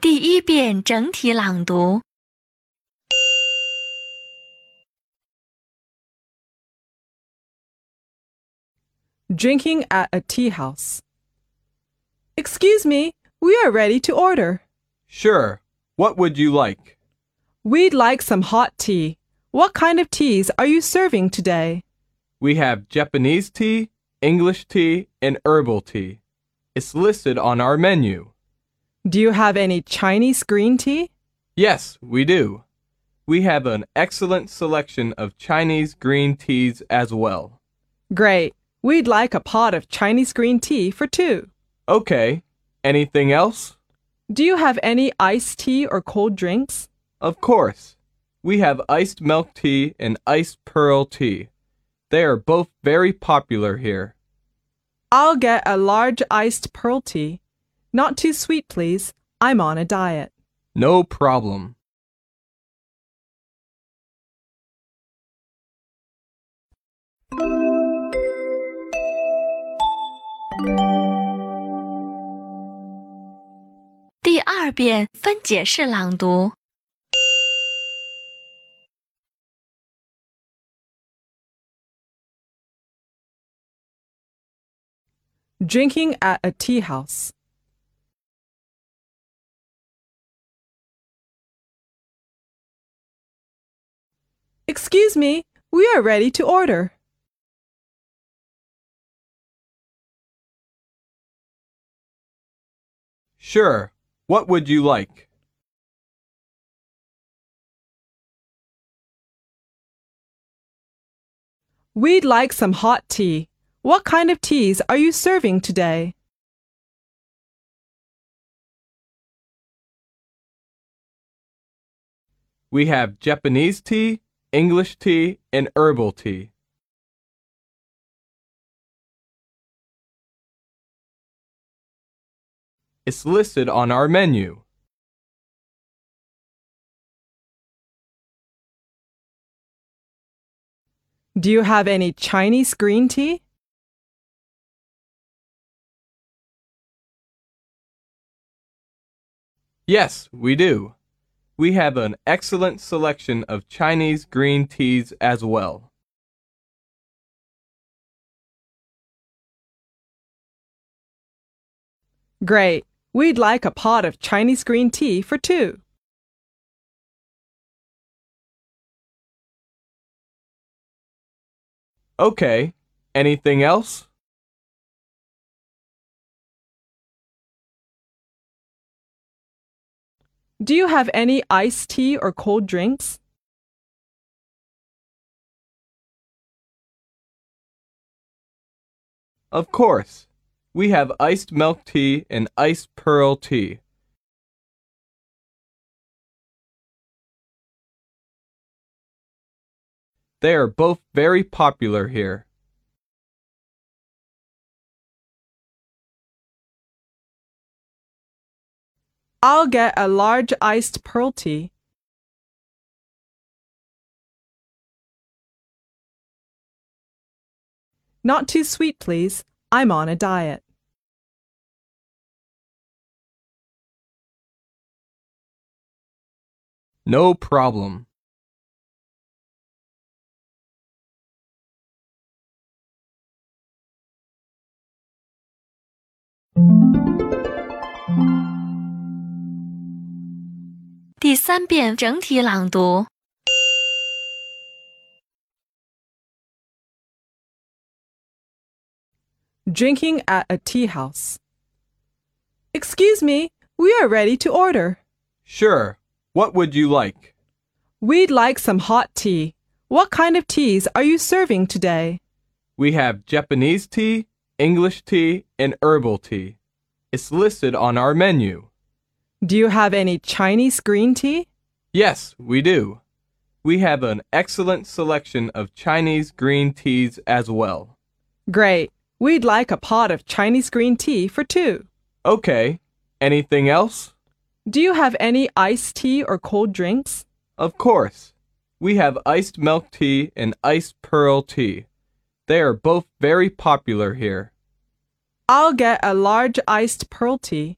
第一遍整体朗读。 Drinking at a tea house. Excuse me, we are ready to order. Sure. What would you like? We'd like some hot tea. What kind of teas are you serving today? We have Japanese tea, English tea, and herbal tea. It's listed on our menu. Do you have any Chinese green tea? Yes, we do. We have an excellent selection of Chinese green teas as well. Great. We'd like a pot of Chinese green tea for two. Okay. Anything else? Do you have any iced tea or cold drinks? Of course. We have iced milk tea and iced pearl tea. They are both very popular here. I'll get a large iced pearl tea. Not too sweet, please. I'm on a diet. No problem. Drinking at a tea house. Excuse me, we are ready to order. Sure. What would you like? We'd like some hot tea. What kind of teas are you serving today? We have Japanese tea, English tea, and herbal tea. It's listed on our menu. Do you have any Chinese green tea? Yes, we do. We have an excellent selection of Chinese green teas as well. Great. We'd like a pot of Chinese green tea for two. Okay. Anything else? Do you have any iced tea or cold drinks? Of course. We have iced milk tea and iced pearl tea. They are both very popular here. I'll get a large iced pearl tea. Not too sweet, please. I'm on a diet. No problem. 第三遍整体朗读。 Drinking at a tea house. Excuse me, we are ready to order. Sure. What would you like? We'd like some hot tea. What kind of teas are you serving today? We have Japanese tea, English tea, and herbal tea. It's listed on our menu. Do you have any Chinese green tea? Yes, we do. We have an excellent selection of Chinese green teas as well. Great. We'd like a pot of Chinese green tea for two. Okay. Anything else? Do you have any iced tea or cold drinks? Of course. We have iced milk tea and iced pearl tea. They are both very popular here. I'll get a large iced pearl tea.